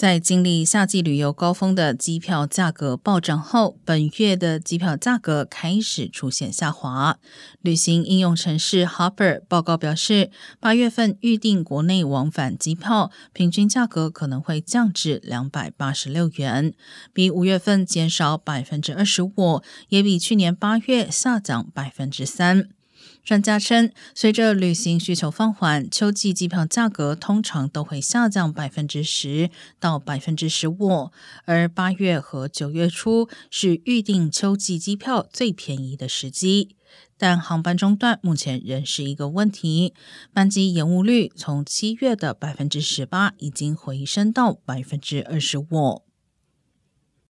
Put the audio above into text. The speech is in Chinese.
在经历夏季旅游高峰的机票价格暴涨后，本月的机票价格开始出现下滑。旅行应用城市 Hopper 报告表示，八月份预订国内往返机票平均价格可能会降至两百八十六元，比五月份减少百分之二十五，也比去年八月下降百分之三。专家称，随着旅行需求放缓，秋季机票价格通常都会下降百分之十到百分之十五。而八月和九月初是预订秋季机票最便宜的时机，但航班中断目前仍是一个问题。班机延误率从七月的百分之十八已经回升到百分之二十五。